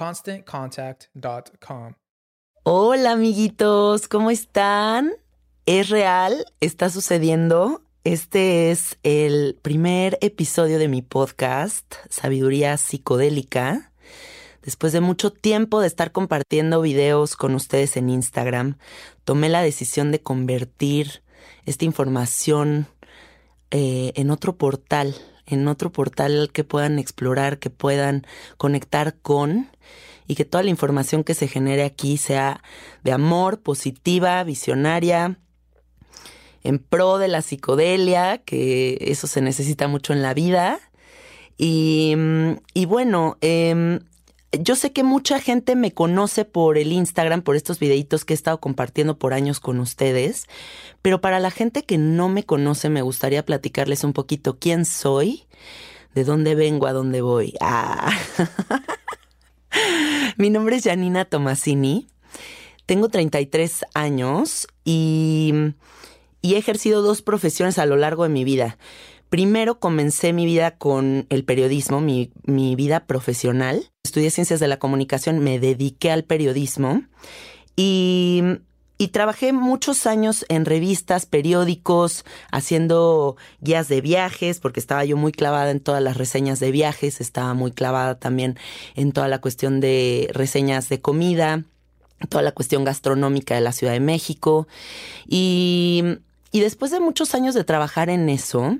ConstantContact.com. Hola amiguitos, ¿cómo están? ¿Es real? ¿Está sucediendo? Este es el primer episodio de mi podcast, Sabiduría Psicodélica. Después de mucho tiempo de estar compartiendo videos con ustedes en Instagram, tomé la decisión de convertir esta información eh, en otro portal, en otro portal que puedan explorar, que puedan conectar con y que toda la información que se genere aquí sea de amor, positiva, visionaria, en pro de la psicodelia, que eso se necesita mucho en la vida. Y, y bueno, eh, yo sé que mucha gente me conoce por el Instagram, por estos videitos que he estado compartiendo por años con ustedes, pero para la gente que no me conoce me gustaría platicarles un poquito quién soy, de dónde vengo, a dónde voy. Ah. Mi nombre es Janina Tomasini, tengo 33 años y, he ejercido dos profesiones a lo largo de mi vida. Primero comencé mi vida con el periodismo, mi, vida profesional. Estudié ciencias de la comunicación, me dediqué al periodismo y, y, trabajé muchos años en revistas, periódicos, haciendo guías de viajes, porque estaba yo muy clavada en todas las reseñas de viajes, estaba muy clavada también en toda la cuestión de reseñas de comida, toda la cuestión gastronómica de la Ciudad de México. Y, y después de muchos años de trabajar en eso,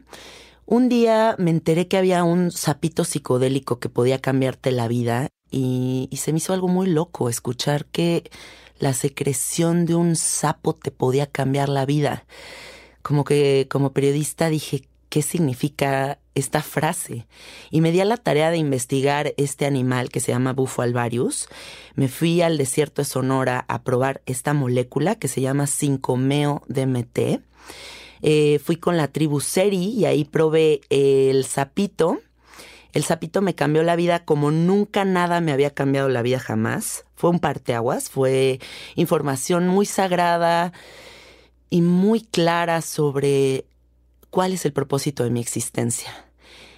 un día me enteré que había un sapito psicodélico que podía cambiarte la vida y, y, se me hizo algo muy loco escuchar que la secreción de un sapo te podía cambiar la vida. Como que como periodista dije, ¿qué significa esta frase? Y me di a la tarea de investigar este animal que se llama Bufo alvarius. Me fui al desierto de Sonora a probar esta molécula que se llama 5-meo DMT. Eh, fui con la tribu Seri y ahí probé el sapito. El sapito me cambió la vida como nunca nada me había cambiado la vida jamás. Fue un parteaguas, fue información muy sagrada y muy clara sobre cuál es el propósito de mi existencia.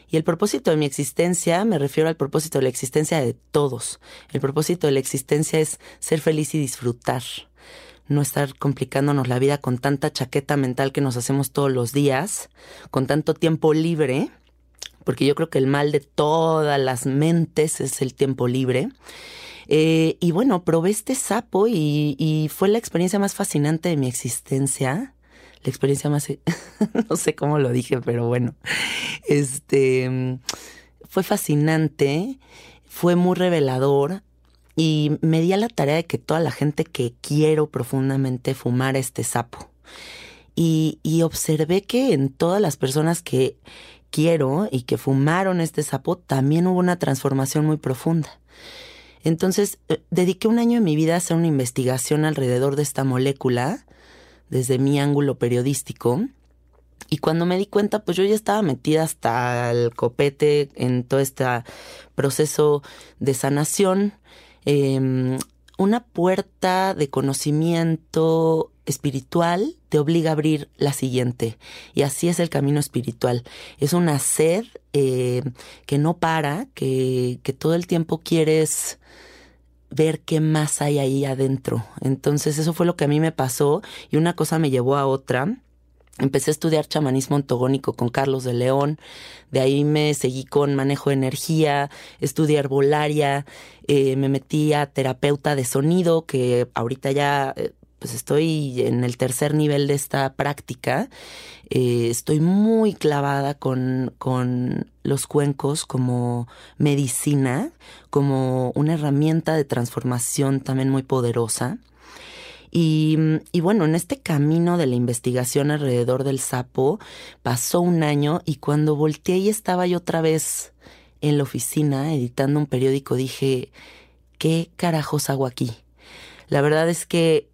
Y el propósito de mi existencia, me refiero al propósito de la existencia de todos. El propósito de la existencia es ser feliz y disfrutar no estar complicándonos la vida con tanta chaqueta mental que nos hacemos todos los días, con tanto tiempo libre, porque yo creo que el mal de todas las mentes es el tiempo libre. Eh, y bueno, probé este sapo y, fue la experiencia más fascinante de mi existencia. La experiencia más, no sé cómo lo dije, pero bueno, este fue fascinante, fue muy revelador y me di a la tarea de que toda la gente que quiero profundamente fumara este sapo. Y observé que en todas las personas que quiero y que fumaron este sapo también hubo una transformación muy profunda. Entonces, eh, dediqué un año de mi vida a hacer una investigación alrededor de esta molécula, desde mi ángulo periodístico. Y cuando me di cuenta, pues yo ya estaba metida hasta el copete en todo este proceso de sanación. Em, una puerta de conocimiento espiritual te obliga a abrir la siguiente. Y así es el camino espiritual. Es una sed eh, que no para, que, que todo el tiempo quieres ver qué más hay ahí adentro. Entonces eso fue lo que a mí me pasó y una cosa me llevó a otra. Empecé a estudiar chamanismo ontogónico con Carlos de León, de ahí me seguí con manejo de energía, estudié herbolaria, eh, me metí a terapeuta de sonido, que ahorita ya eh, pues estoy en el tercer nivel de esta práctica. Eh, estoy muy clavada con, con los cuencos como medicina, como una herramienta de transformación también muy poderosa. Y, y, bueno, en este camino de la investigación alrededor del sapo pasó un año y cuando volteé y estaba yo otra vez en la oficina editando un periódico, dije, ¿qué carajos hago aquí? La verdad es que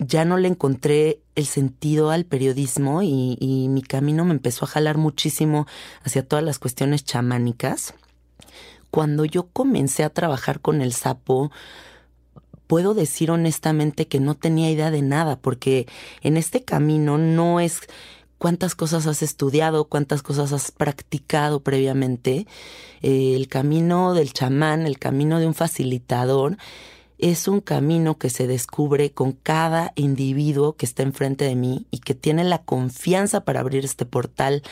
ya no le encontré el sentido al periodismo y, mi camino me empezó a jalar muchísimo hacia todas las cuestiones chamánicas. Cuando yo comencé a trabajar con el sapo, puedo decir honestamente que no tenía idea de nada, porque en este camino no es cuántas cosas has estudiado, cuántas cosas has practicado previamente. Eh, el camino del chamán, el camino de un facilitador, es un camino que se descubre con cada individuo que está enfrente de mí y que tiene la confianza para abrir este portal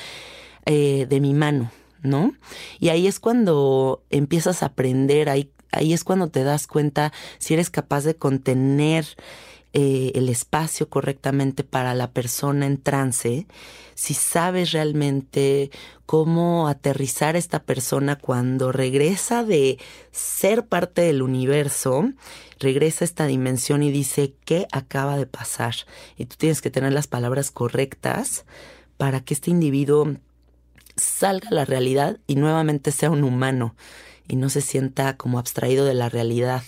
eh, de mi mano, ¿no? Y ahí es cuando empiezas a aprender, ahí, ahí es cuando te das cuenta si eres capaz de contener eh, el espacio correctamente para la persona en trance, si sabes realmente cómo aterrizar a esta persona cuando regresa de ser parte del universo, regresa a esta dimensión y dice, ¿qué acaba de pasar? Y tú tienes que tener las palabras correctas para que este individuo salga a la realidad y nuevamente sea un humano y no se sienta como abstraído de la realidad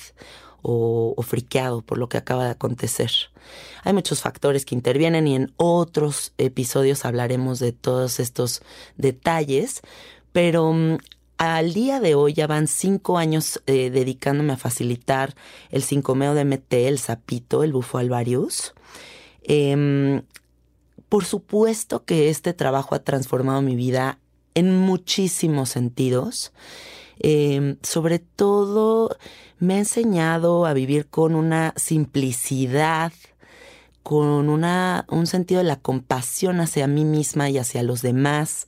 o, friqueado por lo que acaba de acontecer. Hay muchos factores que intervienen y en otros episodios hablaremos de todos estos detalles, pero mm, al día de hoy ya van cinco años eh, dedicándome a facilitar el sincomeo de MT, el sapito, el bufo alvarius. Em, por supuesto que este trabajo ha transformado mi vida en muchísimos sentidos. Em, sobre todo me ha enseñado a vivir con una simplicidad, con una, un sentido de la compasión hacia mí misma y hacia los demás.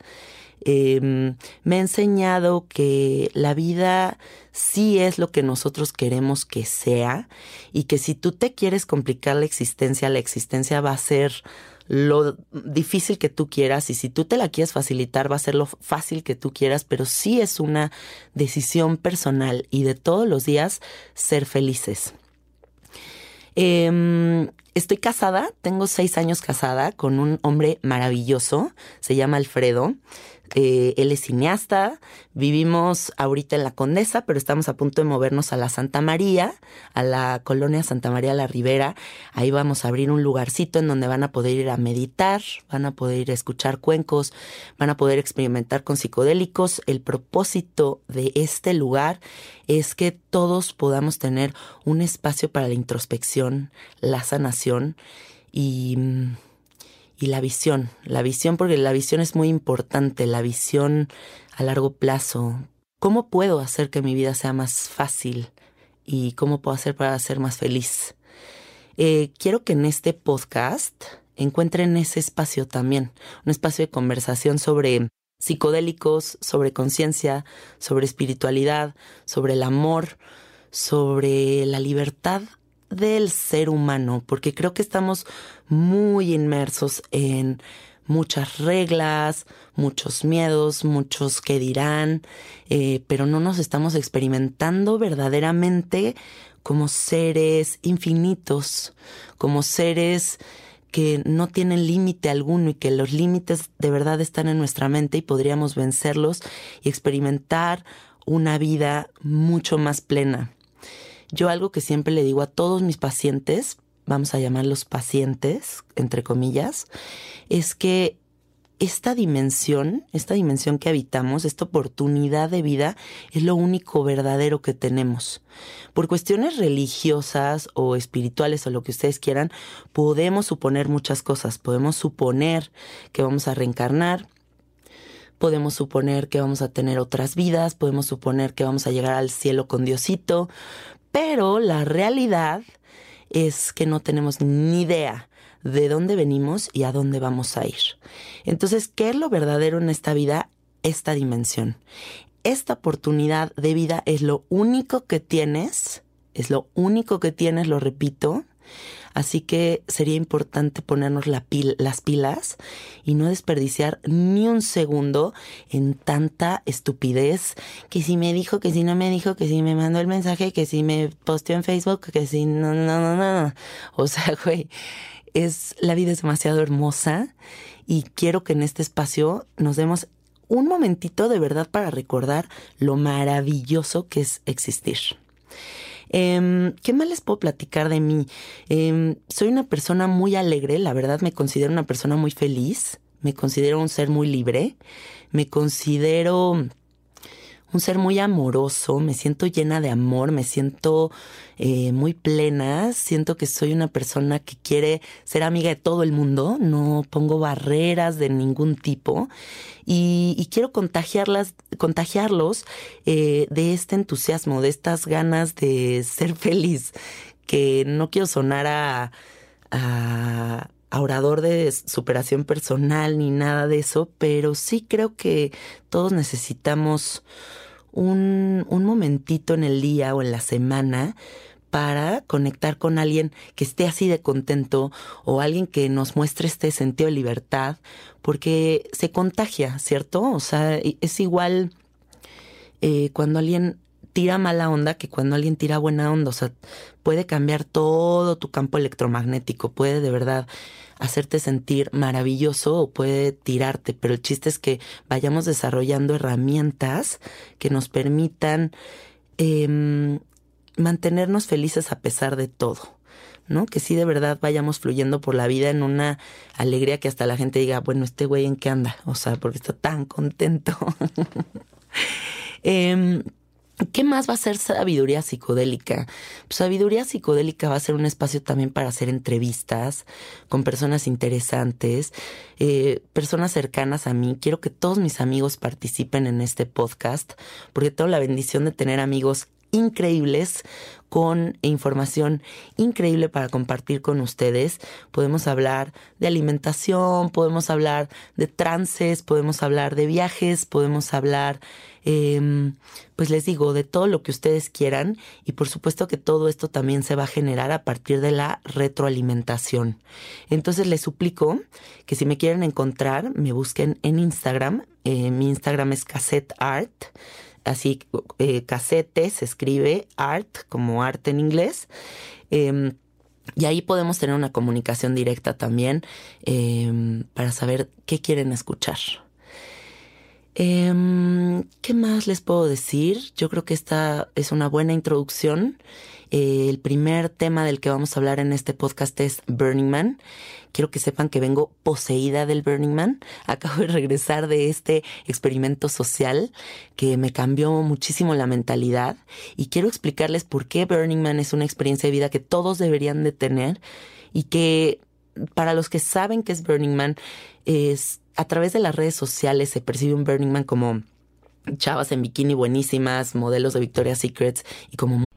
Em, me ha enseñado que la vida sí es lo que nosotros queremos que sea y que si tú te quieres complicar la existencia, la existencia va a ser lo difícil que tú quieras y si tú te la quieres facilitar va a ser lo fácil que tú quieras, pero sí es una decisión personal y de todos los días ser felices. Em, estoy casada, tengo seis años casada con un hombre maravilloso, se llama Alfredo. Eh, él es cineasta, vivimos ahorita en la Condesa, pero estamos a punto de movernos a la Santa María, a la colonia Santa María la Ribera. Ahí vamos a abrir un lugarcito en donde van a poder ir a meditar, van a poder ir a escuchar cuencos, van a poder experimentar con psicodélicos. El propósito de este lugar es que todos podamos tener un espacio para la introspección, la sanación y mm, y la visión, la visión porque la visión es muy importante, la visión a largo plazo. ¿Cómo puedo hacer que mi vida sea más fácil y cómo puedo hacer para ser más feliz? Eh, quiero que en este podcast encuentren ese espacio también, un espacio de conversación sobre psicodélicos, sobre conciencia, sobre espiritualidad, sobre el amor, sobre la libertad del ser humano, porque creo que estamos muy inmersos en muchas reglas, muchos miedos, muchos que dirán, eh, pero no nos estamos experimentando verdaderamente como seres infinitos, como seres que no tienen límite alguno y que los límites de verdad están en nuestra mente y podríamos vencerlos y experimentar una vida mucho más plena. Yo algo que siempre le digo a todos mis pacientes, vamos a llamarlos pacientes, entre comillas, es que esta dimensión, esta dimensión que habitamos, esta oportunidad de vida, es lo único verdadero que tenemos. Por cuestiones religiosas o espirituales o lo que ustedes quieran, podemos suponer muchas cosas. Podemos suponer que vamos a reencarnar, podemos suponer que vamos a tener otras vidas, podemos suponer que vamos a llegar al cielo con Diosito, pero la realidad es que no tenemos ni idea de dónde venimos y a dónde vamos a ir. Entonces, ¿qué es lo verdadero en esta vida? Esta dimensión. Esta oportunidad de vida es lo único que tienes, es lo único que tienes, lo repito, Así que sería importante ponernos las pilas y no desperdiciar ni un segundo en tanta estupidez que si me dijo, que si no me dijo, que si me mandó el mensaje, que si me posteó en Facebook, que si no, no, no, no. O sea, güey, es, la vida es demasiado hermosa y quiero que en este espacio nos demos un momentito de verdad para recordar lo maravilloso que es existir. Em, ¿Qué más les puedo platicar de mí? Em, soy una persona muy alegre, la verdad me considero una persona muy feliz, me considero un ser muy libre, me considero un ser muy amoroso, me siento llena de amor, me siento eh, muy plena, siento que soy una persona que quiere ser amiga de todo el mundo, no pongo barreras de ningún tipo y, quiero contagiarlas, contagiarlos eh, de este entusiasmo, de estas ganas de ser feliz, que no quiero sonar a, a orador de superación personal ni nada de eso, pero sí creo que todos necesitamos un, un momentito en el día o en la semana para conectar con alguien que esté así de contento o alguien que nos muestre este sentido de libertad, porque se contagia, ¿cierto? O sea, es igual eh, cuando alguien tira mala onda que cuando alguien tira buena onda, o sea, puede cambiar todo tu campo electromagnético, puede de verdad hacerte sentir maravilloso o puede tirarte, pero el chiste es que vayamos desarrollando herramientas que nos permitan em, mantenernos felices a pesar de todo. ¿no? Que sí de verdad vayamos fluyendo por la vida en una alegría que hasta la gente diga, bueno, este güey en qué anda, o sea, porque está tan contento. eh, ¿Qué más va a ser sabiduría psicodélica? Pues sabiduría psicodélica va a ser un espacio también para hacer entrevistas con personas interesantes, eh, personas cercanas a mí. Quiero que todos mis amigos participen en este podcast porque tengo la bendición de tener amigos increíbles con información increíble para compartir con ustedes. Podemos hablar de alimentación, podemos hablar de trances, podemos hablar de viajes, podemos hablar, em, pues les digo, de todo lo que ustedes quieran y por supuesto que todo esto también se va a generar a partir de la retroalimentación. Entonces les suplico que si me quieren encontrar, me busquen en Instagram. Eh, mi Instagram es cassette art así eh, casete, se escribe art como arte en inglés. Em, y ahí podemos tener una comunicación directa también em, para saber qué quieren escuchar. Em, ¿Qué más les puedo decir? Yo creo que esta es una buena introducción. Eh, el primer tema del que vamos a hablar en este podcast es Burning Man. Quiero que sepan que vengo poseída del Burning Man. Acabo de regresar de este experimento social que me cambió muchísimo la mentalidad y quiero explicarles por qué Burning Man es una experiencia de vida que todos deberían de tener y que para los que saben que es Burning Man, es a través de las redes sociales se percibe un Burning Man como chavas en bikini buenísimas, modelos de Victoria's Secrets y como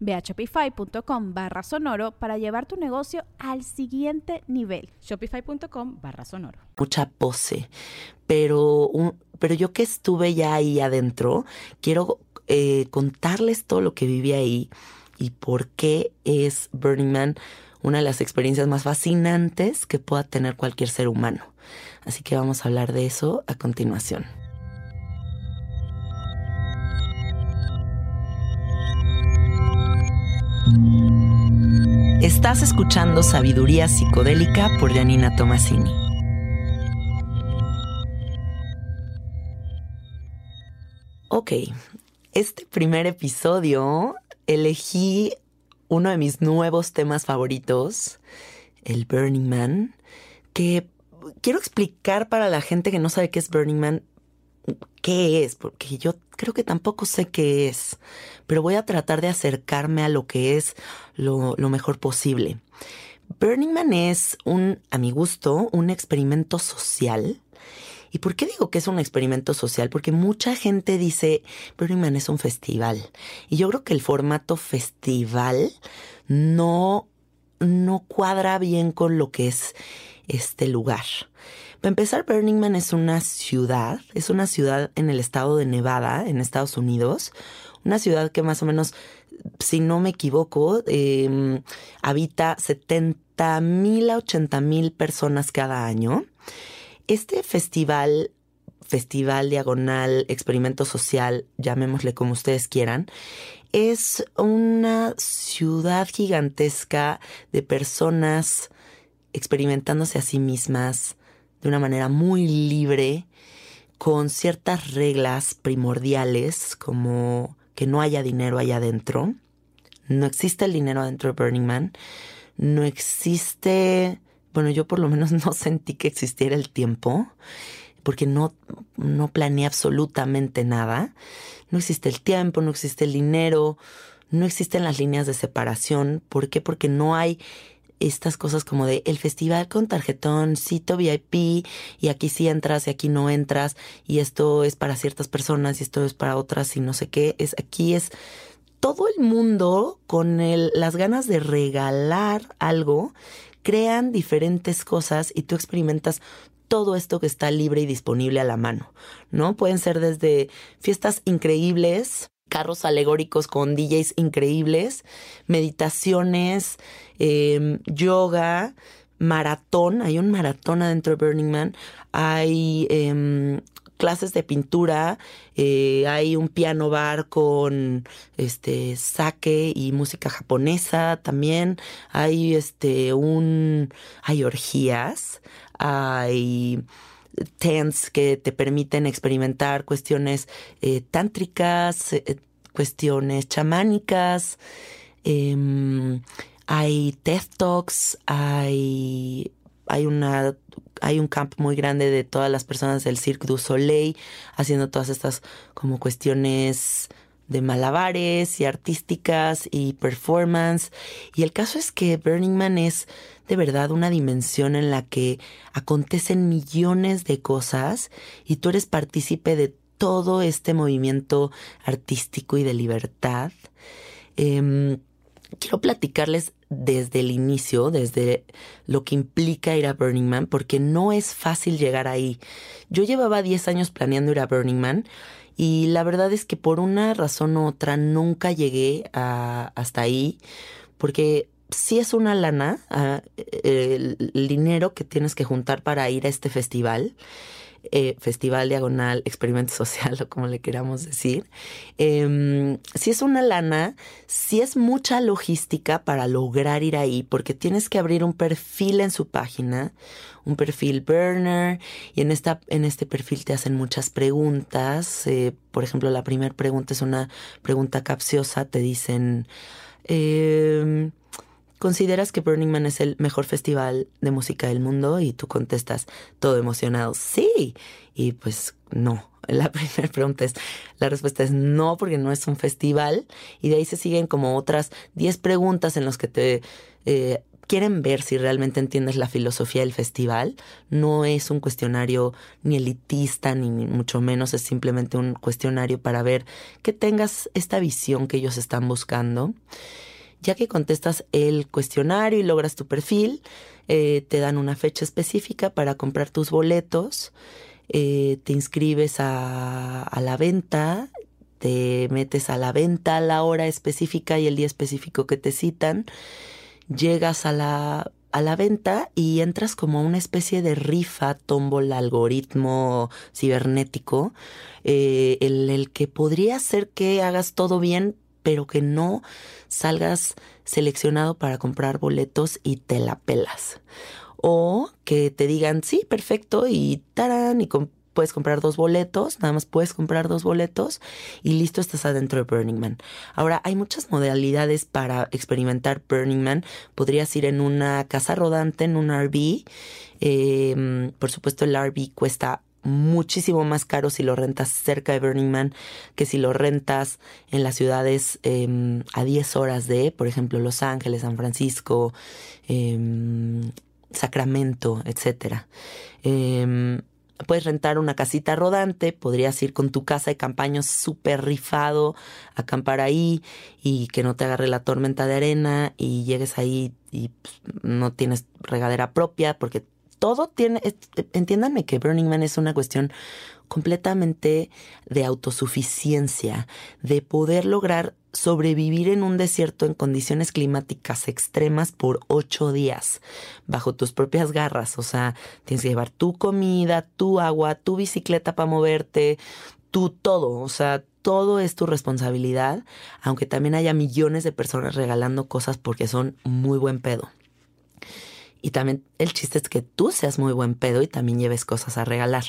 Ve a shopify.com barra sonoro para llevar tu negocio al siguiente nivel. Shopify.com barra sonoro. Mucha pose, pero, pero yo que estuve ya ahí adentro, quiero eh, contarles todo lo que viví ahí y por qué es Burning Man una de las experiencias más fascinantes que pueda tener cualquier ser humano. Así que vamos a hablar de eso a continuación. Estás escuchando Sabiduría Psicodélica por Janina Tomasini. Ok, este primer episodio elegí uno de mis nuevos temas favoritos, el Burning Man, que quiero explicar para la gente que no sabe qué es Burning Man qué es, porque yo creo que tampoco sé qué es, pero voy a tratar de acercarme a lo que es lo, mejor posible. Burning Man es un, a mi gusto, un experimento social. ¿Y por qué digo que es un experimento social? Porque mucha gente dice, Burning Man es un festival. Y yo creo que el formato festival no, no cuadra bien con lo que es este lugar. Para empezar, Burning Man es una ciudad, es una ciudad en el estado de Nevada, en Estados Unidos, una ciudad que más o menos, si no me equivoco, em, habita 70 mil a 80 mil personas cada año. Este festival, festival diagonal, experimento social, llamémosle como ustedes quieran, es una ciudad gigantesca de personas experimentándose a sí mismas, de una manera muy libre, con ciertas reglas primordiales, como que no haya dinero allá adentro. No existe el dinero adentro de Burning Man. No existe, bueno, yo por lo menos no sentí que existiera el tiempo, porque no, no planeé absolutamente nada. No existe el tiempo, no existe el dinero, no existen las líneas de separación. ¿Por qué? Porque no hay estas cosas como de el festival con tarjetón, cito VIP y aquí sí entras y aquí no entras y esto es para ciertas personas y esto es para otras y no sé qué, es aquí es todo el mundo con el, las ganas de regalar algo, crean diferentes cosas y tú experimentas todo esto que está libre y disponible a la mano, ¿no? Pueden ser desde fiestas increíbles, carros alegóricos con DJs increíbles, meditaciones, em, yoga, maratón, hay un maratón adentro de Burning Man, hay em, clases de pintura, eh, hay un piano bar con este sake y música japonesa también, hay este un hay orgías, hay tents que te permiten experimentar cuestiones eh, tántricas, eh, cuestiones chamánicas, em, hay TED Talks, hay, hay, una, hay un camp muy grande de todas las personas del Cirque du Soleil haciendo todas estas como cuestiones de malabares y artísticas y performance. Y el caso es que Burning Man es de verdad una dimensión en la que acontecen millones de cosas y tú eres partícipe de todo este movimiento artístico y de libertad. Em, quiero platicarles desde el inicio, desde lo que implica ir a Burning Man, porque no es fácil llegar ahí. Yo llevaba 10 años planeando ir a Burning Man y la verdad es que por una razón u otra nunca llegué hasta ahí, porque sí es una lana, ah, el, dinero que tienes que juntar para ir a este festival. eh, festival diagonal, experimento social o como le queramos decir, eh, si es una lana, si es mucha logística para lograr ir ahí, porque tienes que abrir un perfil en su página, un perfil burner, y en, esta, en este perfil te hacen muchas preguntas. Eh, por ejemplo, la primera pregunta es una pregunta capciosa, te dicen... Eh, ¿Consideras que Burning Man es el mejor festival de música del mundo? Y tú contestas todo emocionado, sí. Y pues no. La primera pregunta es, la respuesta es no, porque no es un festival. Y de ahí se siguen como otras 10 preguntas en las que te eh, quieren ver si realmente entiendes la filosofía del festival. No es un cuestionario ni elitista, ni mucho menos, es simplemente un cuestionario para ver que tengas esta visión que ellos están buscando. Ya que contestas el cuestionario y logras tu perfil, eh, te dan una fecha específica para comprar tus boletos, eh, te inscribes a, a la venta, te metes a la venta a la hora específica y el día específico que te citan, llegas a la, a la venta y entras como una especie de rifa, tómbola, algoritmo cibernético, eh, el, el que podría ser que hagas todo bien, pero que no salgas seleccionado para comprar boletos y te la pelas. O que te digan, sí, perfecto, y tarán, y puedes comprar dos boletos, nada más puedes comprar dos boletos y listo, estás adentro de Burning Man. Ahora, hay muchas modalidades para experimentar Burning Man. Podrías ir en una casa rodante, en un RV. Eh, por supuesto, el RV cuesta muchísimo más caro si lo rentas cerca de Burning Man que si lo rentas en las ciudades eh, a 10 horas de, por ejemplo, Los Ángeles, San Francisco, eh, Sacramento, etc. Eh, puedes rentar una casita rodante, podrías ir con tu casa de campaño súper rifado, acampar ahí y que no te agarre la tormenta de arena y llegues ahí y pues, no tienes regadera propia porque todo tiene, entiéndanme que Burning Man es una cuestión completamente de autosuficiencia, de poder lograr sobrevivir en un desierto en condiciones climáticas extremas por ocho días, bajo tus propias garras. O sea, tienes que llevar tu comida, tu agua, tu bicicleta para moverte, tu todo. O sea, todo es tu responsabilidad, aunque también haya millones de personas regalando cosas porque son muy buen pedo. Y también el chiste es que tú seas muy buen pedo y también lleves cosas a regalar.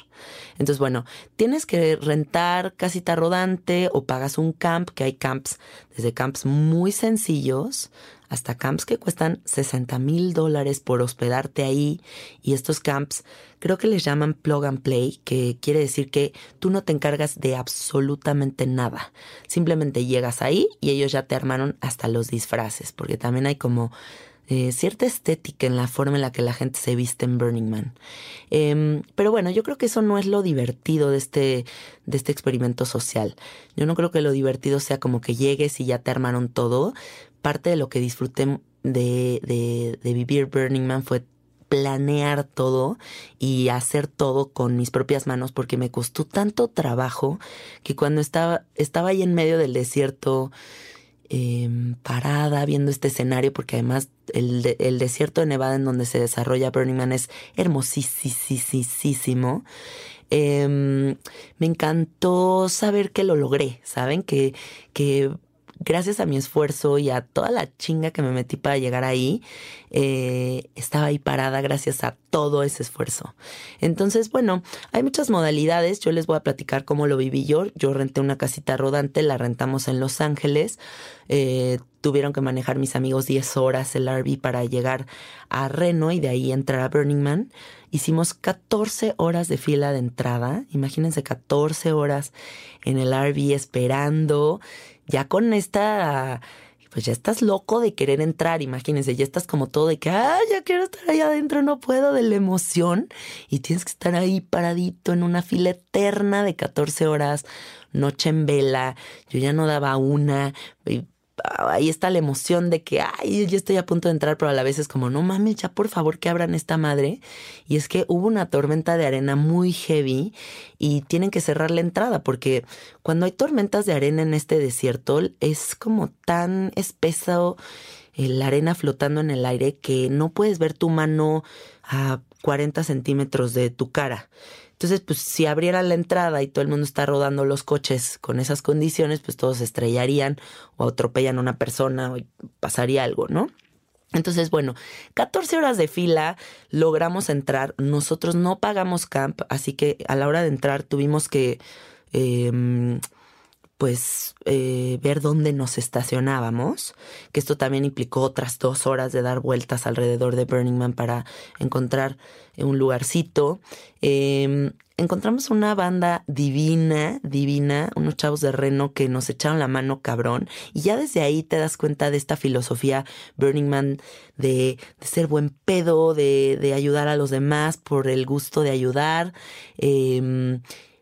Entonces, bueno, tienes que rentar casita rodante o pagas un camp, que hay camps, desde camps muy sencillos hasta camps que cuestan 60 mil dólares por hospedarte ahí. Y estos camps creo que les llaman plug and play, que quiere decir que tú no te encargas de absolutamente nada. Simplemente llegas ahí y ellos ya te armaron hasta los disfraces, porque también hay como eh, cierta estética en la forma en la que la gente se viste en Burning Man. Eh, pero bueno, yo creo que eso no es lo divertido de este, de este experimento social. Yo no creo que lo divertido sea como que llegues y ya te armaron todo. Parte de lo que disfruté de, de, de vivir Burning Man fue planear todo y hacer todo con mis propias manos porque me costó tanto trabajo que cuando estaba, estaba ahí en medio del desierto, eh, parada viendo este escenario, porque además el, el, desierto de Nevada en donde se desarrolla Burning Man es hermosísimo. Eh, me encantó saber que lo logré, ¿saben? Que, que gracias a mi esfuerzo y a toda la chinga que me metí para llegar ahí, eh, estaba ahí parada gracias a todo ese esfuerzo. Entonces, bueno, hay muchas modalidades. Yo les voy a platicar cómo lo viví yo. Yo renté una casita rodante, la rentamos en Los Ángeles. Eh, tuvieron que manejar mis amigos 10 horas el RV para llegar a Reno y de ahí entrar a Burning Man. Hicimos 14 horas de fila de entrada. Imagínense 14 horas en el RV esperando ya con esta, pues ya estás loco de querer entrar, imagínense, ya estás como todo de que, ah, ya quiero estar ahí adentro, no puedo, de la emoción, y tienes que estar ahí paradito en una fila eterna de 14 horas, noche en vela, yo ya no daba una, ahí está la emoción de que, ay, yo estoy a punto de entrar, pero a la vez es como, no mames, ya por favor que abran esta madre. Y es que hubo una tormenta de arena muy heavy y tienen que cerrar la entrada porque cuando hay tormentas de arena en este desierto es como tan espeso la arena flotando en el aire que no puedes ver tu mano a 40 centímetros de tu cara Entonces, pues si abrieran la entrada y todo el mundo está rodando los coches con esas condiciones, pues todos se estrellarían o atropellan a una persona o pasaría algo, ¿no? Entonces, bueno, 14 horas de fila, logramos entrar. Nosotros no pagamos camp, así que a la hora de entrar tuvimos que, em, pues, eh, ver dónde nos estacionábamos, que esto también implicó otras dos horas de dar vueltas alrededor de Burning Man para encontrar un lugarcito. Em, encontramos una banda divina, divina, unos chavos de Reno que nos echaron la mano cabrón. Y ya desde ahí te das cuenta de esta filosofía Burning Man de, ser buen pedo, de, ayudar a los demás por el gusto de ayudar. Em,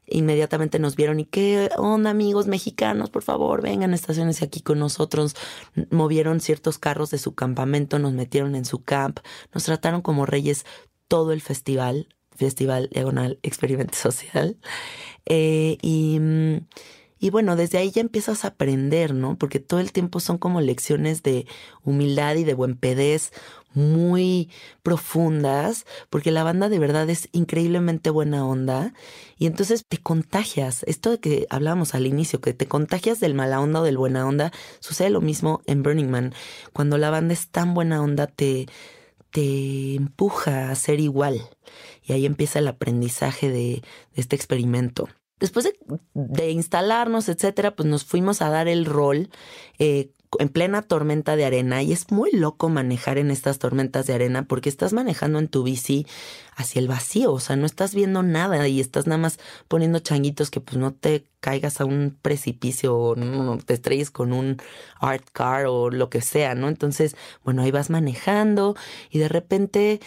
inmediatamente nos vieron y qué onda amigos mexicanos, por favor, vengan, estaciones aquí con nosotros. Movieron ciertos carros de su campamento, nos metieron en su camp, nos trataron como reyes todo el festival, Festival Diagonal Experimento Social. Eh, y, mm, y bueno, desde ahí ya empiezas a aprender, ¿no? Porque todo el tiempo son como lecciones de humildad y de buen pedez muy profundas, porque la banda de verdad es increíblemente buena onda y entonces te contagias. Esto de que hablábamos al inicio, que te contagias del mala onda o del buena onda, sucede lo mismo en Burning Man. Cuando la banda es tan buena onda, te, te empuja a ser igual. Y ahí empieza el aprendizaje de, este experimento. Después de, instalarnos, etcétera, pues nos fuimos a dar el rol eh, en plena tormenta de arena y es muy loco manejar en estas tormentas de arena porque estás manejando en tu bici hacia el vacío, o sea, no estás viendo nada y estás nada más poniendo changuitos que pues no te caigas a un precipicio o no, te estrelles con un art car o lo que sea, ¿no? Entonces, bueno, ahí vas manejando y de repente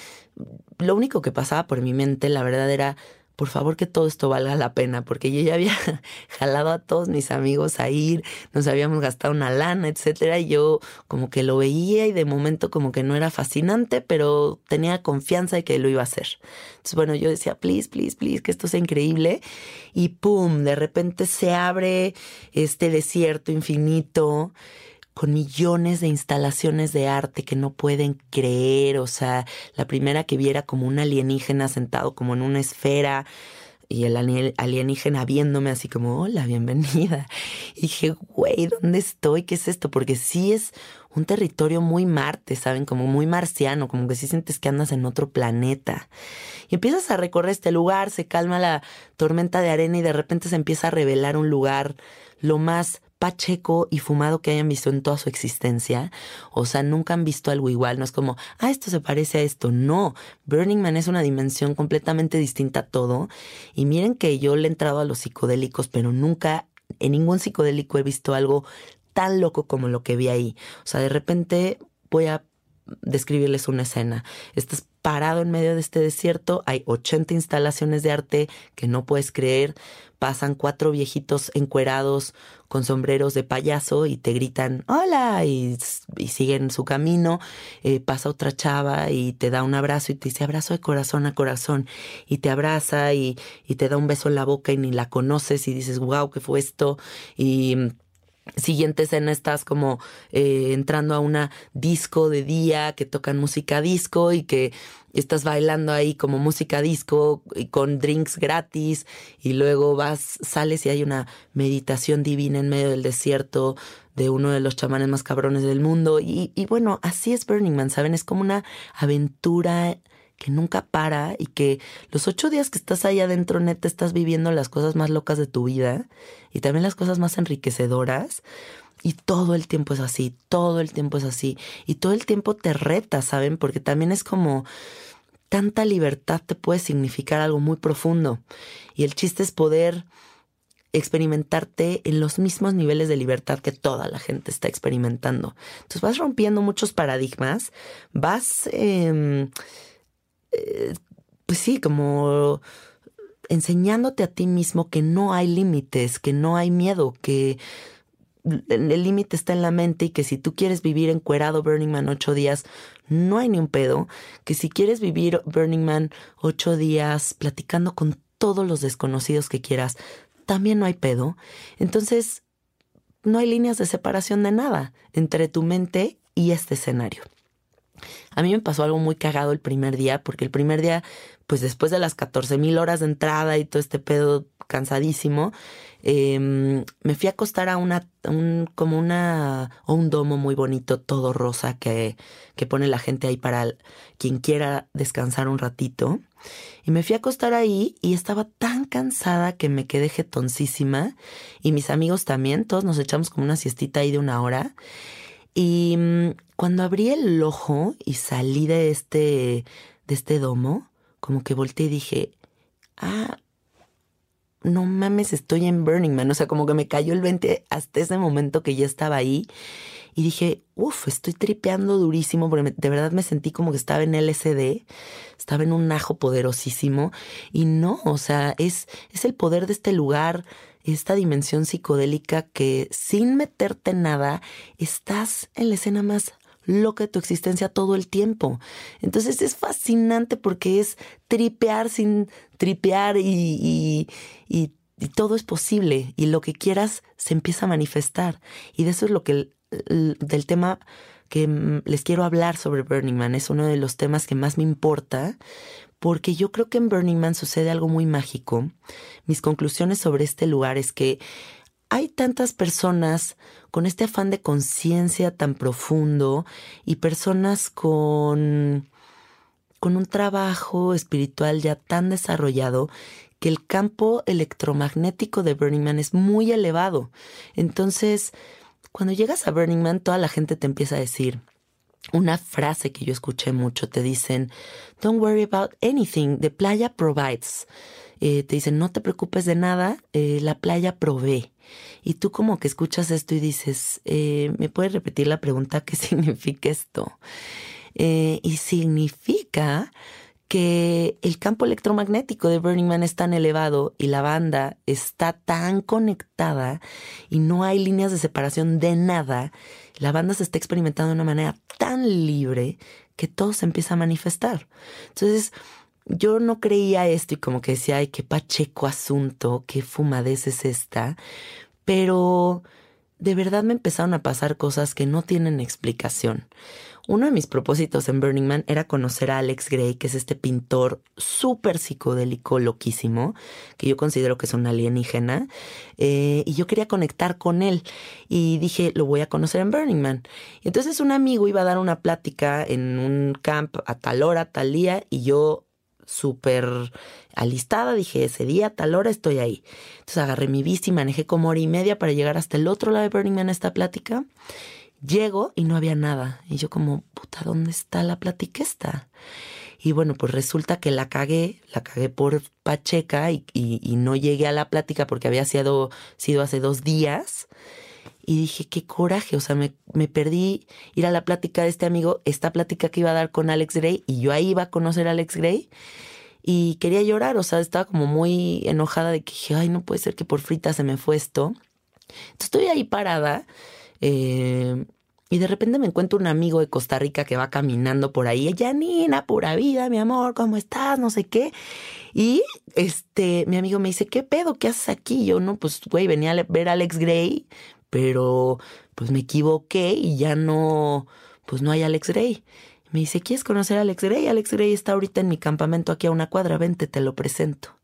lo único que pasaba por mi mente, la verdad era por favor que todo esto valga la pena, porque yo ya había jalado a todos mis amigos a ir, nos habíamos gastado una lana, etcétera, y yo como que lo veía y de momento como que no era fascinante, pero tenía confianza de que lo iba a hacer. Entonces, bueno, yo decía, please, please, please, que esto sea increíble, y pum, de repente se abre este desierto infinito con millones de instalaciones de arte que no pueden creer, o sea, la primera que viera como un alienígena sentado como en una esfera y el alienígena viéndome así como, hola, bienvenida. Y dije, güey, ¿dónde estoy? ¿Qué es esto? Porque sí es un territorio muy Marte, ¿saben? Como muy marciano, como que sí sientes que andas en otro planeta. Y empiezas a recorrer este lugar, se calma la tormenta de arena y de repente se empieza a revelar un lugar lo más pacheco y fumado que hayan visto en toda su existencia. O sea, nunca han visto algo igual. No es como, ah, esto se parece a esto. No, Burning Man es una dimensión completamente distinta a todo. Y miren que yo le he entrado a los psicodélicos, pero nunca en ningún psicodélico he visto algo tan loco como lo que vi ahí. O sea, de repente voy a describirles una escena. Estás parado en medio de este desierto, hay 80 instalaciones de arte que no puedes creer, pasan cuatro viejitos encuerados con sombreros de payaso y te gritan hola y, siguen su camino, eh, pasa otra chava y te da un abrazo y te dice abrazo de corazón a corazón y te abraza y, y te da un beso en la boca y ni la conoces y dices wow, ¿qué fue esto? Y Siguiente escena estás como eh, entrando a una disco de día que tocan música disco y que estás bailando ahí como música disco y con drinks gratis y luego vas, sales y hay una meditación divina en medio del desierto de uno de los chamanes más cabrones del mundo y, y bueno, así es Burning Man, ¿saben? Es como una aventura que nunca para y que los ocho días que estás ahí adentro, neta, estás viviendo las cosas más locas de tu vida y también las cosas más enriquecedoras. Y todo el tiempo es así, todo el tiempo es así. Y todo el tiempo te reta, ¿saben? Porque también es como tanta libertad te puede significar algo muy profundo. Y el chiste es poder experimentarte en los mismos niveles de libertad que toda la gente está experimentando. Entonces vas rompiendo muchos paradigmas, vas... Em, eh, pues sí, como enseñándote a ti mismo que no hay límites, que no hay miedo, que el límite está en la mente y que si tú quieres vivir encuerado Burning Man ocho días, no hay ni un pedo, que si quieres vivir Burning Man ocho días platicando con todos los desconocidos que quieras, también no hay pedo. Entonces, no hay líneas de separación de nada entre tu mente y este escenario. A mí me pasó algo muy cagado el primer día, porque el primer día, pues después de las 14 mil horas de entrada y todo este pedo cansadísimo, em, me fui a acostar a una, un, como una, o un domo muy bonito, todo rosa, que, que pone la gente ahí para quien quiera descansar un ratito. Y me fui a acostar ahí y estaba tan cansada que me quedé jetoncísima. Y mis amigos también, todos nos echamos como una siestita ahí de una hora. Y mm, cuando abrí el ojo y salí de este, de este domo, como que volteé y dije, ah, no mames, estoy en Burning Man. O sea, como que me cayó el 20 hasta ese momento que ya estaba ahí. Y dije, uff, estoy tripeando durísimo, porque de verdad me sentí como que estaba en LSD, estaba en un ajo poderosísimo. Y no, o sea, es, es el poder de este lugar, esta dimensión psicodélica que sin meterte nada, estás en la escena más loca de tu existencia todo el tiempo. Entonces es fascinante porque es tripear sin tripear y, y, todo es posible y lo que quieras se empieza a manifestar. Y de eso es lo que del tema que les quiero hablar sobre Burning Man. Es uno de los temas que más me importa porque yo creo que en Burning Man sucede algo muy mágico. Mis conclusiones sobre este lugar es que hay tantas personas con este afán de conciencia tan profundo y personas con, con un trabajo espiritual ya tan desarrollado que el campo electromagnético de Burning Man es muy elevado. Entonces, cuando llegas a Burning Man, toda la gente te empieza a decir, una frase que yo escuché mucho, te dicen, don't worry about anything, the playa provides. Eh, te dicen, no te preocupes de nada, eh, la playa provee. Y tú como que escuchas esto y dices, eh, ¿me puedes repetir la pregunta? ¿Qué significa esto? y significa que el campo electromagnético de Burning Man es tan elevado y la banda está tan conectada y no hay líneas de separación de nada, la banda se está experimentando de una manera tan libre que todo se empieza a manifestar. Entonces, yo no creía esto y como que decía, ay, qué pacheco asunto, qué fumadez es esta, pero de verdad me empezaron a pasar cosas que no tienen explicación. Uno de mis propósitos en Burning Man era conocer a Alex Gray, que es este pintor súper psicodélico, loquísimo, que yo considero que es un alienígena, eh, y yo quería conectar con él. Y dije, lo voy a conocer en Burning Man. Entonces un amigo iba a dar una plática en un camp a tal hora, tal día, y yo súper alistada, dije, ese día, tal hora estoy ahí. Entonces agarré mi bici, manejé como hora y media para llegar hasta el otro lado de Burning Man a esta plática. Llego y no había nada. Y yo como, puta, ¿dónde está la plática esta? Y bueno, pues resulta que la cagué, la cagué por Pacheca y, no llegué a la plática porque había sido, sido hace dos días. Y dije, qué coraje, o sea, me, me, perdí ir a la plática de este amigo, esta plática que iba a dar con Alex Gray, y yo ahí iba a conocer a Alex Gray, y quería llorar, o sea, estaba como muy enojada de que dije, ay, no puede ser que por frita se me fue esto. Entonces estoy ahí parada, eh, y de repente me encuentro un amigo de Costa Rica que va caminando por ahí. Janina, pura vida, mi amor, ¿cómo estás? No sé qué. Y este, mi amigo me dice, ¿qué pedo? ¿Qué haces aquí? Yo, no, pues, güey, venía a ver a Alex Gray pero pues me equivoqué y ya no, pues no hay Alex Gray. Me dice, ¿quieres conocer a Alex Gray? Alex Gray está ahorita en mi campamento aquí a una cuadra, vente, te lo presento.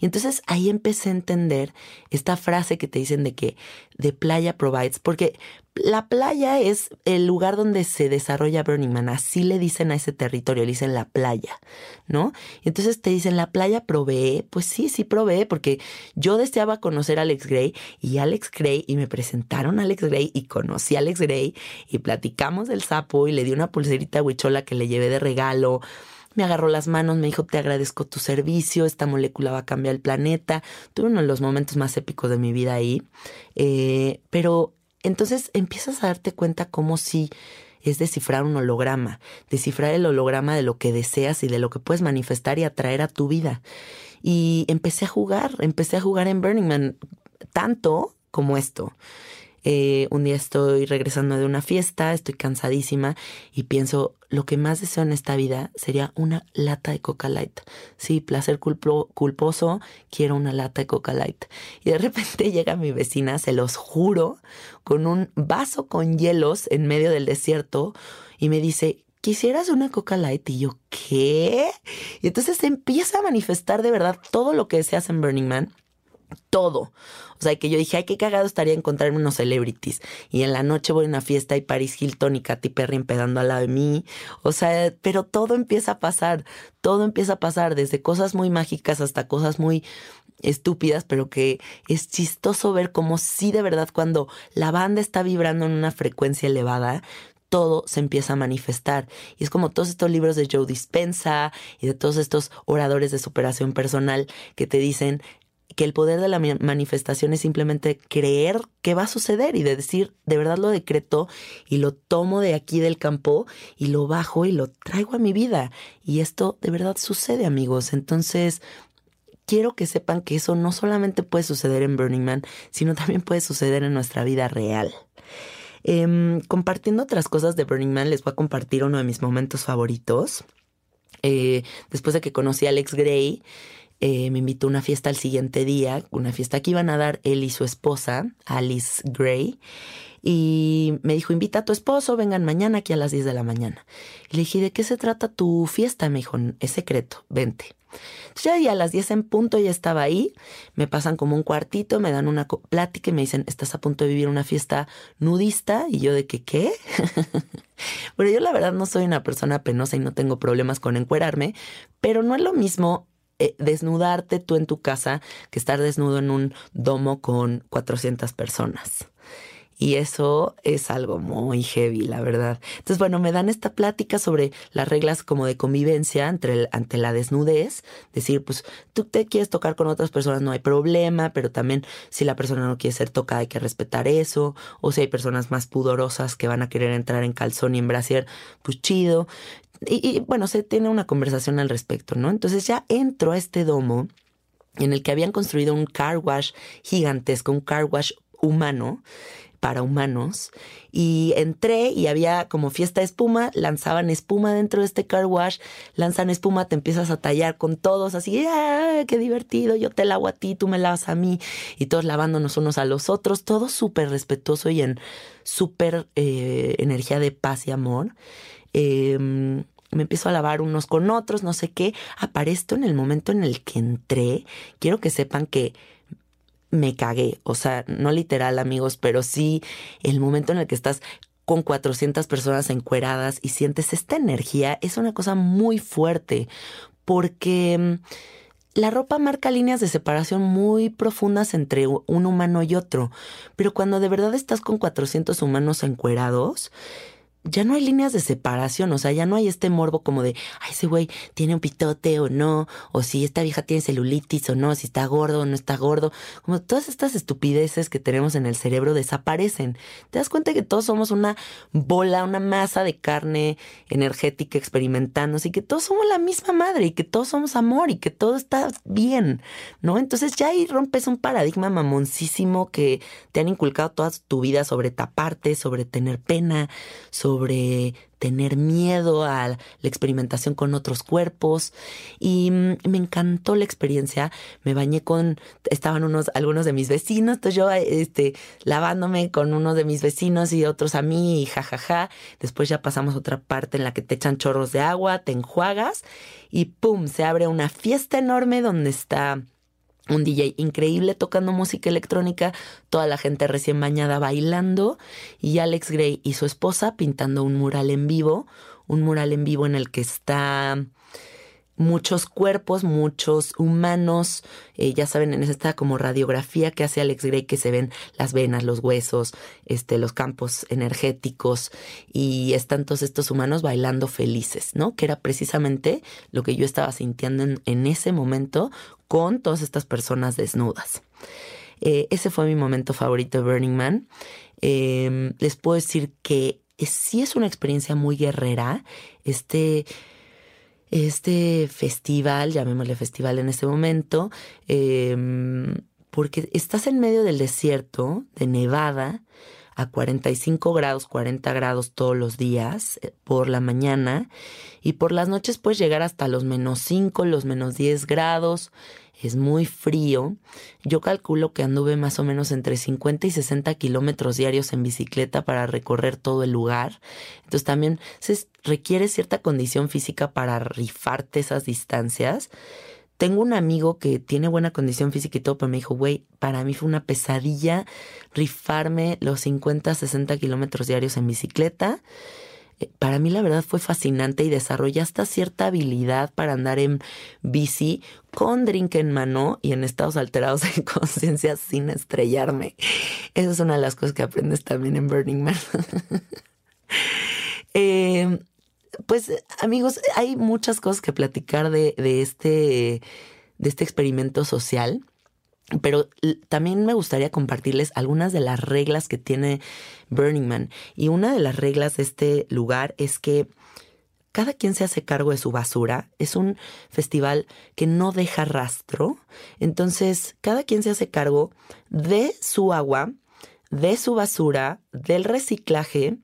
Y entonces ahí empecé a entender esta frase que te dicen de que de playa provides, porque la playa es el lugar donde se desarrolla Burning Man, así le dicen a ese territorio, le dicen la playa, ¿no? Y entonces te dicen, la playa provee, pues sí, sí provee, porque yo deseaba conocer a Alex Gray y Alex Gray, y me presentaron a Alex Gray y conocí a Alex Gray y platicamos del sapo y le di una pulserita huichola que le llevé de regalo me agarró las manos, me dijo, te agradezco tu servicio, esta molécula va a cambiar el planeta. Tuve uno de los momentos más épicos de mi vida ahí. Eh, pero entonces empiezas a darte cuenta como si es descifrar un holograma, descifrar el holograma de lo que deseas y de lo que puedes manifestar y atraer a tu vida. Y empecé a jugar, empecé a jugar en Burning Man tanto como esto. Eh, un día estoy regresando de una fiesta, estoy cansadísima y pienso, lo que más deseo en esta vida sería una lata de Coca Light. Sí, placer culposo, quiero una lata de Coca Light. Y de repente llega mi vecina, se los juro, con un vaso con hielos en medio del desierto y me dice, ¿quisieras una Coca Light? Y yo, ¿qué? Y entonces empieza a manifestar de verdad todo lo que deseas en Burning Man todo. O sea, que yo dije, ay, qué cagado estaría encontrarme unos celebrities. Y en la noche voy a una fiesta y Paris Hilton y Katy Perry empedando al lado de mí. O sea, pero todo empieza a pasar. Todo empieza a pasar, desde cosas muy mágicas hasta cosas muy estúpidas, pero que es chistoso ver cómo sí de verdad cuando la banda está vibrando en una frecuencia elevada, todo se empieza a manifestar. Y es como todos estos libros de Joe Dispensa y de todos estos oradores de superación personal que te dicen, que el poder de la manifestación es simplemente creer que va a suceder y de decir, de verdad lo decreto y lo tomo de aquí del campo y lo bajo y lo traigo a mi vida. Y esto de verdad sucede, amigos. Entonces, quiero que sepan que eso no solamente puede suceder en Burning Man, sino también puede suceder en nuestra vida real. Em, compartiendo otras cosas de Burning Man, les voy a compartir uno de mis momentos favoritos. Eh, después de que conocí a Alex Gray, eh, me invitó a una fiesta al siguiente día, una fiesta que iban a dar él y su esposa, Alice Gray. Y me dijo, invita a tu esposo, vengan mañana aquí a las 10 de la mañana. Y le dije, ¿de qué se trata tu fiesta? Me dijo, es secreto, vente. Entonces ya a las 10 en punto ya estaba ahí, me pasan como un cuartito, me dan una plática y me dicen, estás a punto de vivir una fiesta nudista. Y yo de que, ¿qué? bueno, yo la verdad no soy una persona penosa y no tengo problemas con encuerarme, pero no es lo mismo eh, desnudarte tú en tu casa que estar desnudo en un domo con 400 personas. Y eso es algo muy heavy, la verdad. Entonces, bueno, me dan esta plática sobre las reglas como de convivencia entre ante la desnudez. Decir, pues tú te quieres tocar con otras personas, no hay problema, pero también si la persona no quiere ser tocada, hay que respetar eso. O si hay personas más pudorosas que van a querer entrar en calzón y en brasier, pues chido. Y, bueno, se tiene una conversación al respecto, ¿no? Entonces ya entro a este domo en el que habían construido un car wash gigantesco, un car wash humano para humanos y entré y había como fiesta de espuma, lanzaban espuma dentro de este car wash, lanzan espuma, te empiezas a tallar con todos, así, ¡ah, qué divertido! Yo te lavo a ti, tú me lavas a mí y todos lavándonos unos a los otros, todo súper respetuoso y en súper eh, energía de paz y amor. Em, me empiezo a lavar unos con otros, no sé qué. Aparezco en el momento en el que entré. Quiero que sepan que me cagué. O sea, no literal, amigos, pero sí el momento en el que estás con 400 personas encueradas y sientes esta energía es una cosa muy fuerte porque mm, la ropa marca líneas de separación muy profundas entre un humano y otro, pero cuando de verdad estás con 400 humanos encuerados, ya no hay líneas de separación, o sea, ya no hay este morbo como de, ay, ese güey tiene un pitote o no, o si esta vieja tiene celulitis o no, si está gordo o no está gordo. Como todas estas estupideces que tenemos en el cerebro desaparecen. Te das cuenta que todos somos una bola, una masa de carne energética experimentando, y que todos somos la misma madre y que todos somos amor y que todo está bien, ¿no? Entonces ya ahí rompes un paradigma mamoncísimo que te han inculcado toda tu vida sobre taparte, sobre tener pena, sobre sobre tener miedo a la experimentación con otros cuerpos y mm, me encantó la experiencia. Me bañé con, estaban unos, algunos de mis vecinos, entonces yo este, lavándome con uno de mis vecinos y otros a mí y jajaja. Después ya pasamos a otra parte en la que te echan chorros de agua, te enjuagas y pum, se abre una fiesta enorme donde está un DJ increíble tocando música electrónica, toda la gente recién bañada bailando y Alex Gray y su esposa pintando un mural en vivo, un mural en vivo en el que está muchos cuerpos, muchos humanos, eh, ya saben, en esta como radiografía que hace Alex Gray que se ven las venas, los huesos, este, los campos energéticos y están todos estos humanos bailando felices, ¿no? Que era precisamente lo que yo estaba sintiendo en, ese momento con todas estas personas desnudas. Eh, ese fue mi momento favorito de Burning Man. Em, les puedo decir que sí es una experiencia muy guerrera. Este este festival, llamémosle festival en este momento, em, porque estás en medio del desierto de Nevada, a 45 grados, 40 grados todos los días eh, por la mañana y por las noches puedes llegar hasta los menos 5, los menos 10 grados. Es muy frío. Yo calculo que anduve más o menos entre 50 y 60 kilómetros diarios en bicicleta para recorrer todo el lugar. Entonces también se requiere cierta condición física para rifarte esas distancias. Tengo un amigo que tiene buena condición física y todo, pero me dijo, güey, para mí fue una pesadilla rifarme los 50, 60 kilómetros diarios en bicicleta. Eh, para mí la verdad fue fascinante y desarrollé hasta cierta habilidad para andar en bici con drink en mano y en estados alterados de conciencia sin estrellarme. Esa es una de las cosas que aprendes también en Burning Man. eh, pues amigos, hay muchas cosas que platicar de, este, de este experimento social, pero también me gustaría compartirles algunas de las reglas que tiene Burning Man. Y una de las reglas de este lugar es que cada quien se hace cargo de su basura. Es un festival que no deja rastro. Entonces, cada quien se hace cargo de su agua, de su basura, del reciclaje,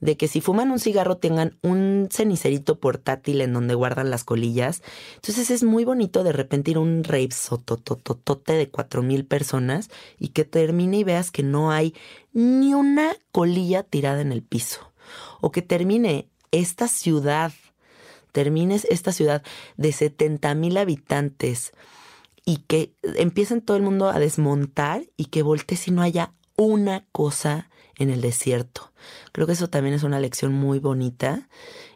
de que si fuman un cigarro tengan un cenicerito portátil en donde guardan las colillas. Entonces es muy bonito de repente ir a un rave sotototote de cuatro mil personas y que termine y veas que no hay ni una colilla tirada en el piso. O que termine esta ciudad, termines esta ciudad de 70 mil habitantes y que empiecen todo el mundo a desmontar y que voltees y no haya una cosa en el desierto. Creo que eso también es una lección muy bonita.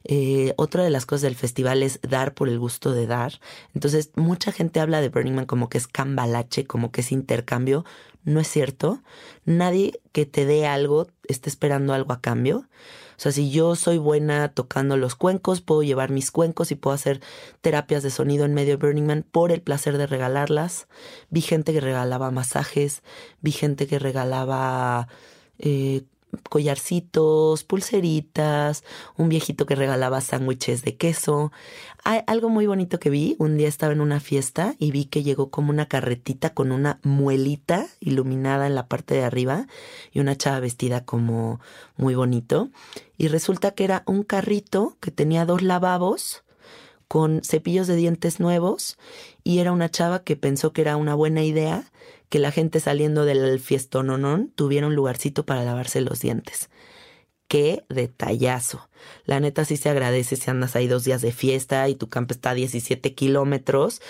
Eh, otra de las cosas del festival es dar por el gusto de dar. Entonces, mucha gente habla de Burning Man como que es cambalache, como que es intercambio. No es cierto. Nadie que te dé algo está esperando algo a cambio. O sea, si yo soy buena tocando los cuencos, puedo llevar mis cuencos y puedo hacer terapias de sonido en medio de Burning Man por el placer de regalarlas. Vi gente que regalaba masajes, vi gente que regalaba eh, collarcitos, pulseritas, un viejito que regalaba sándwiches de queso. Hay algo muy bonito que vi, un día estaba en una fiesta y vi que llegó como una carretita con una muelita iluminada en la parte de arriba y una chava vestida como muy bonito. Y resulta que era un carrito que tenía dos lavabos con cepillos de dientes nuevos y era una chava que pensó que era una buena idea que la gente saliendo del fiestononón tuviera un lugarcito para lavarse los dientes. Qué detallazo. La neta sí se agradece si andas ahí dos días de fiesta y tu campo está a 17 kilómetros,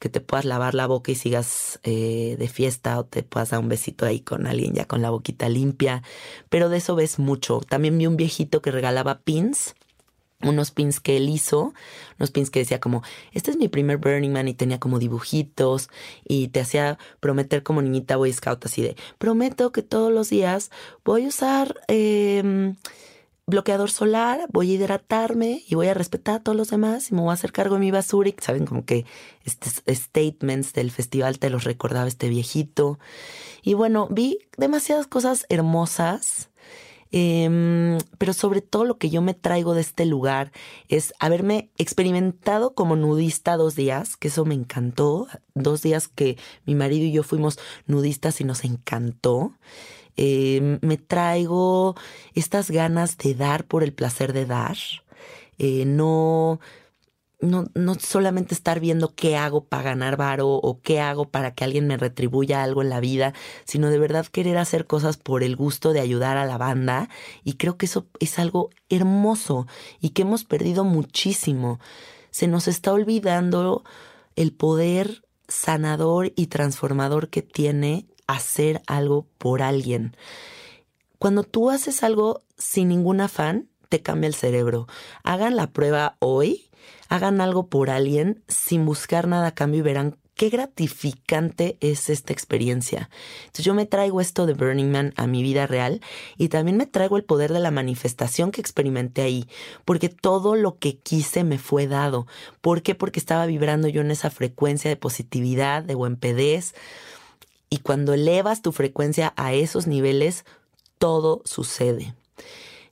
que te puedas lavar la boca y sigas eh, de fiesta o te puedas dar un besito ahí con alguien ya con la boquita limpia. Pero de eso ves mucho. También vi un viejito que regalaba pins unos pins que él hizo, unos pins que decía como, este es mi primer Burning Man y tenía como dibujitos y te hacía prometer como niñita Boy Scout así de, prometo que todos los días voy a usar em, bloqueador solar, voy a hidratarme y voy a respetar a todos los demás y me voy a hacer cargo de mi basura y saben como que estos statements del festival te los recordaba este viejito. Y bueno, vi demasiadas cosas hermosas Em, pero sobre todo lo que yo me traigo de este lugar es haberme experimentado como nudista dos días, que eso me encantó. Dos días que mi marido y yo fuimos nudistas y nos encantó. Em, me traigo estas ganas de dar por el placer de dar. Eh, no no, no solamente estar viendo qué hago para ganar varo o qué hago para que alguien me retribuya algo en la vida, sino de verdad querer hacer cosas por el gusto de ayudar a la banda. Y creo que eso es algo hermoso y que hemos perdido muchísimo. Se nos está olvidando el poder sanador y transformador que tiene hacer algo por alguien. Cuando tú haces algo sin ningún afán, te cambia el cerebro. Hagan la prueba hoy hagan algo por alguien sin buscar nada a cambio y verán qué gratificante es esta experiencia. Entonces yo me traigo esto de Burning Man a mi vida real y también me traigo el poder de la manifestación que experimenté ahí, porque todo lo que quise me fue dado. ¿Por qué? Porque estaba vibrando yo en esa frecuencia de positividad, de buen pedez. Y cuando elevas tu frecuencia a esos niveles, todo sucede.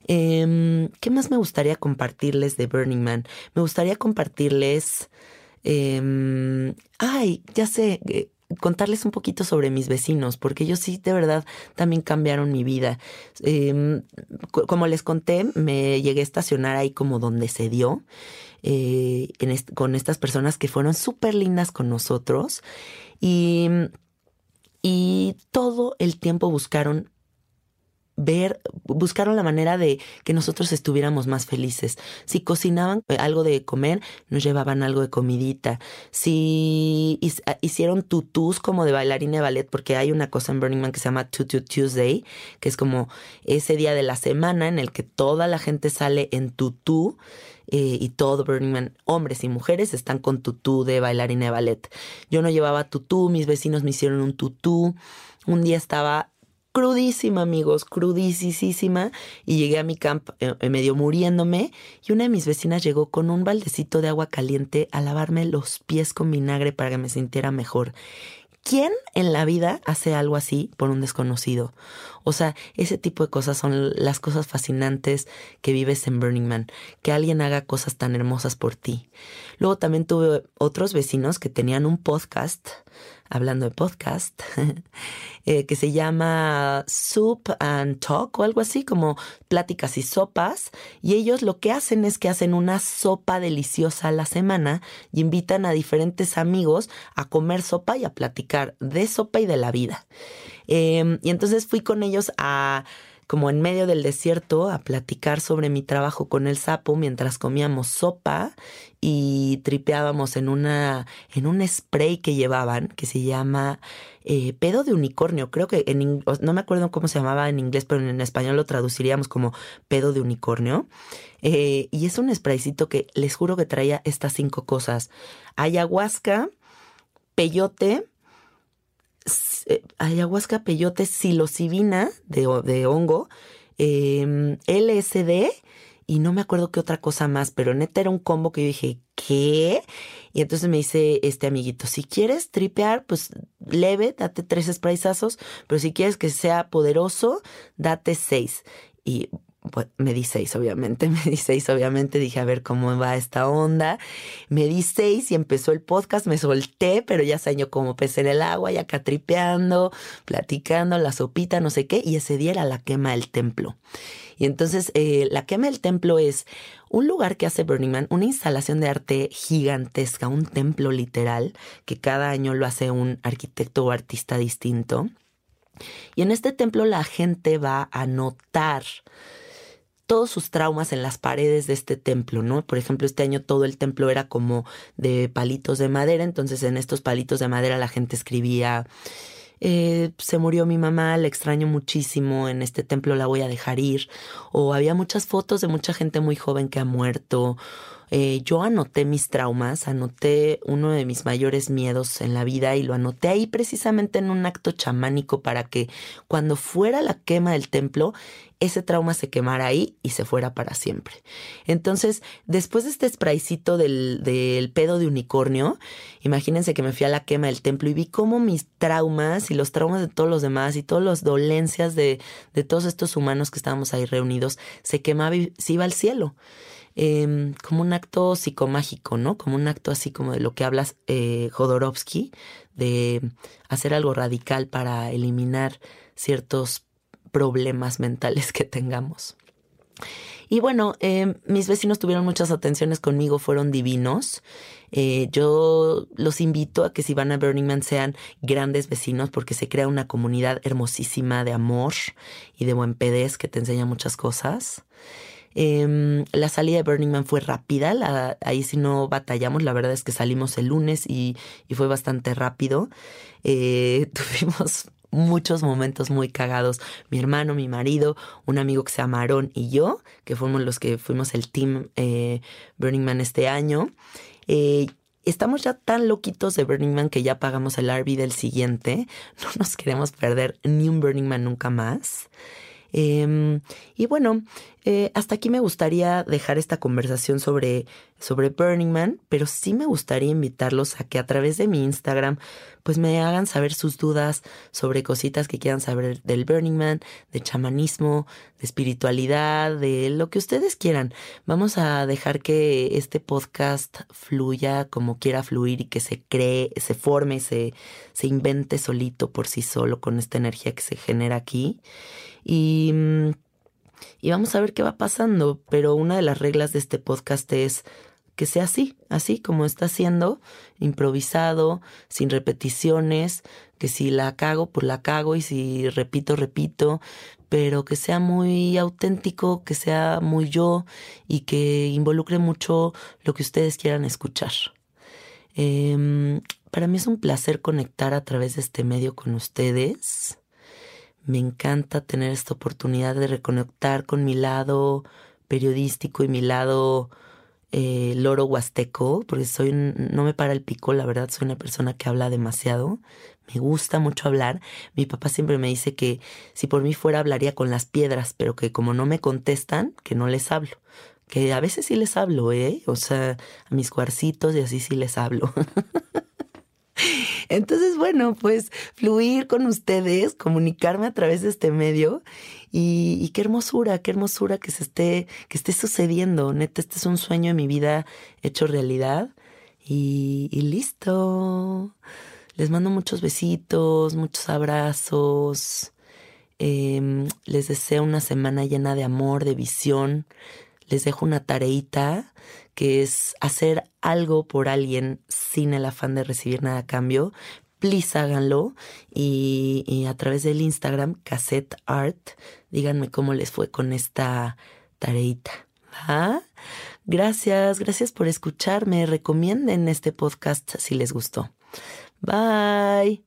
Em, ¿Qué más me gustaría compartirles de Burning Man? Me gustaría compartirles... Em, ay, ya sé, eh, contarles un poquito sobre mis vecinos, porque ellos sí de verdad también cambiaron mi vida. Em, como les conté, me llegué a estacionar ahí como donde se dio, eh, con estas personas que fueron súper lindas con nosotros y, y todo el tiempo buscaron ver, buscaron la manera de que nosotros estuviéramos más felices. Si cocinaban eh, algo de comer, nos llevaban algo de comidita. Si ah, hicieron tutús como de bailarina de ballet, porque hay una cosa en Burning Man que se llama Tutu Tuesday, que es como ese día de la semana en el que toda la gente sale en tutú. Eh, y todo Burning Man, hombres y mujeres, están con tutú de bailarina de ballet. Yo no llevaba tutú, mis vecinos me hicieron un tutú. Un día estaba crudísima, amigos, crudísima. Y llegué a mi camp eh, medio muriéndome. Y una de mis vecinas llegó con un baldecito de agua caliente a lavarme los pies con vinagre para que me sintiera mejor. ¿Quién en la vida hace algo así por un desconocido? O sea, ese tipo de cosas son las cosas fascinantes que vives en Burning Man, que alguien haga cosas tan hermosas por ti. Luego también tuve otros vecinos que tenían un podcast, hablando de podcast, eh, que se llama Soup and Talk o algo así, como pláticas y sopas. Y ellos lo que hacen es que hacen una sopa deliciosa a la semana y invitan a diferentes amigos a comer sopa y a platicar de sopa y de la vida. Em, y entonces fui con ellos a como en medio del desierto a platicar sobre mi trabajo con el sapo mientras comíamos sopa y tripeábamos en una en un spray que llevaban que se llama eh, pedo de unicornio. Creo que en no me acuerdo cómo se llamaba en inglés pero en español lo traduciríamos como pedo de unicornio. Eh, y es un spraycito que les juro que traía estas cinco cosas. Ayahuasca peyote ayahuasca, peyote, psilocibina de, de hongo, em, LSD y no me acuerdo qué otra cosa más, pero neta era un combo que yo dije, ¿qué? Y entonces me dice este amiguito, si quieres tripear, pues leve, date tres sprayzazos, pero si quieres que sea poderoso, date seis. Y pues, me di seis, obviamente, me di seis, obviamente, dije a ver cómo va esta onda. Me di seis y empezó el podcast, me solté, pero ya se como pez en el agua, ya acá tripeando, platicando, la sopita, no sé qué, y ese día era la quema del templo. Y entonces eh, la quema del templo es un lugar que hace Burning Man, una instalación de arte gigantesca, un templo literal, que cada año lo hace un arquitecto o artista distinto. Y en este templo la gente va a notar todos sus traumas en las paredes de este templo, ¿no? Por ejemplo, este año todo el templo era como de palitos de madera, entonces en estos palitos de madera la gente escribía, eh, se murió mi mamá, la extraño muchísimo, en este templo la voy a dejar ir, o había muchas fotos de mucha gente muy joven que ha muerto, eh, yo anoté mis traumas, anoté uno de mis mayores miedos en la vida y lo anoté ahí precisamente en un acto chamánico para que cuando fuera la quema del templo, ese trauma se quemara ahí y se fuera para siempre. Entonces, después de este spraycito del, del pedo de unicornio, imagínense que me fui a la quema del templo y vi cómo mis traumas y los traumas de todos los demás y todas las dolencias de, de todos estos humanos que estábamos ahí reunidos se quemaba y se iba al cielo. Em, como un acto psicomágico, ¿no? Como un acto así como de lo que hablas eh, Jodorowsky, de hacer algo radical para eliminar ciertos problemas mentales que tengamos. Y bueno, em, mis vecinos tuvieron muchas atenciones conmigo, fueron divinos. Eh, yo los invito a que si van a Burning Man sean grandes vecinos porque se crea una comunidad hermosísima de amor y de buen pedez que te enseña muchas cosas. Em, la salida de Burning Man fue rápida, ahí sí no batallamos, la verdad es que salimos el lunes y, fue bastante rápido. Eh, tuvimos muchos momentos muy cagados. Mi hermano, mi marido, un amigo que se llama y yo, que fuimos los que fuimos el team eh, Burning Man este año. Eh, estamos ya tan loquitos de Burning Man que ya pagamos el RV del siguiente. No nos queremos perder ni un Burning Man nunca más. Em, y bueno, eh, hasta aquí me gustaría dejar esta conversación sobre, sobre Burning Man, pero sí me gustaría invitarlos a que a través de mi Instagram pues me hagan saber sus dudas sobre cositas que quieran saber del Burning Man, de chamanismo, de espiritualidad, de lo que ustedes quieran. Vamos a dejar que este podcast fluya como quiera fluir y que se cree, se forme, se, se invente solito por sí solo con esta energía que se genera aquí. Y, mm, y vamos a ver qué va pasando. Pero una de las reglas de este podcast es que sea así, así como está siendo, improvisado, sin repeticiones, que si la cago, pues la cago y si repito, repito, pero que sea muy auténtico, que sea muy yo y que involucre mucho lo que ustedes quieran escuchar. Em, para mí es un placer conectar a través de este medio con ustedes. Me encanta tener esta oportunidad de reconectar con mi lado periodístico y mi lado eh, loro huasteco, porque soy no me para el pico, la verdad soy una persona que habla demasiado, me gusta mucho hablar. Mi papá siempre me dice que si por mí fuera hablaría con las piedras, pero que como no me contestan, que no les hablo. Que a veces sí les hablo, ¿eh? O sea, a mis cuarcitos y así sí les hablo. Entonces, bueno, pues fluir con ustedes, comunicarme a través de este medio y, qué hermosura, qué hermosura que se esté, que esté sucediendo. Neta, este es un sueño de mi vida hecho realidad y, listo. Les mando muchos besitos, muchos abrazos. Em, les deseo una semana llena de amor, de visión. Les dejo una tareita que es hacer algo por alguien sin el afán de recibir nada a cambio, please háganlo y, a través del Instagram cassette art díganme cómo les fue con esta tareita. Gracias, gracias por escucharme. Recomienden este podcast si les gustó. Bye.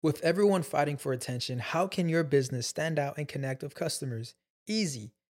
With everyone fighting for attention, how can your business stand out and connect with customers? Easy.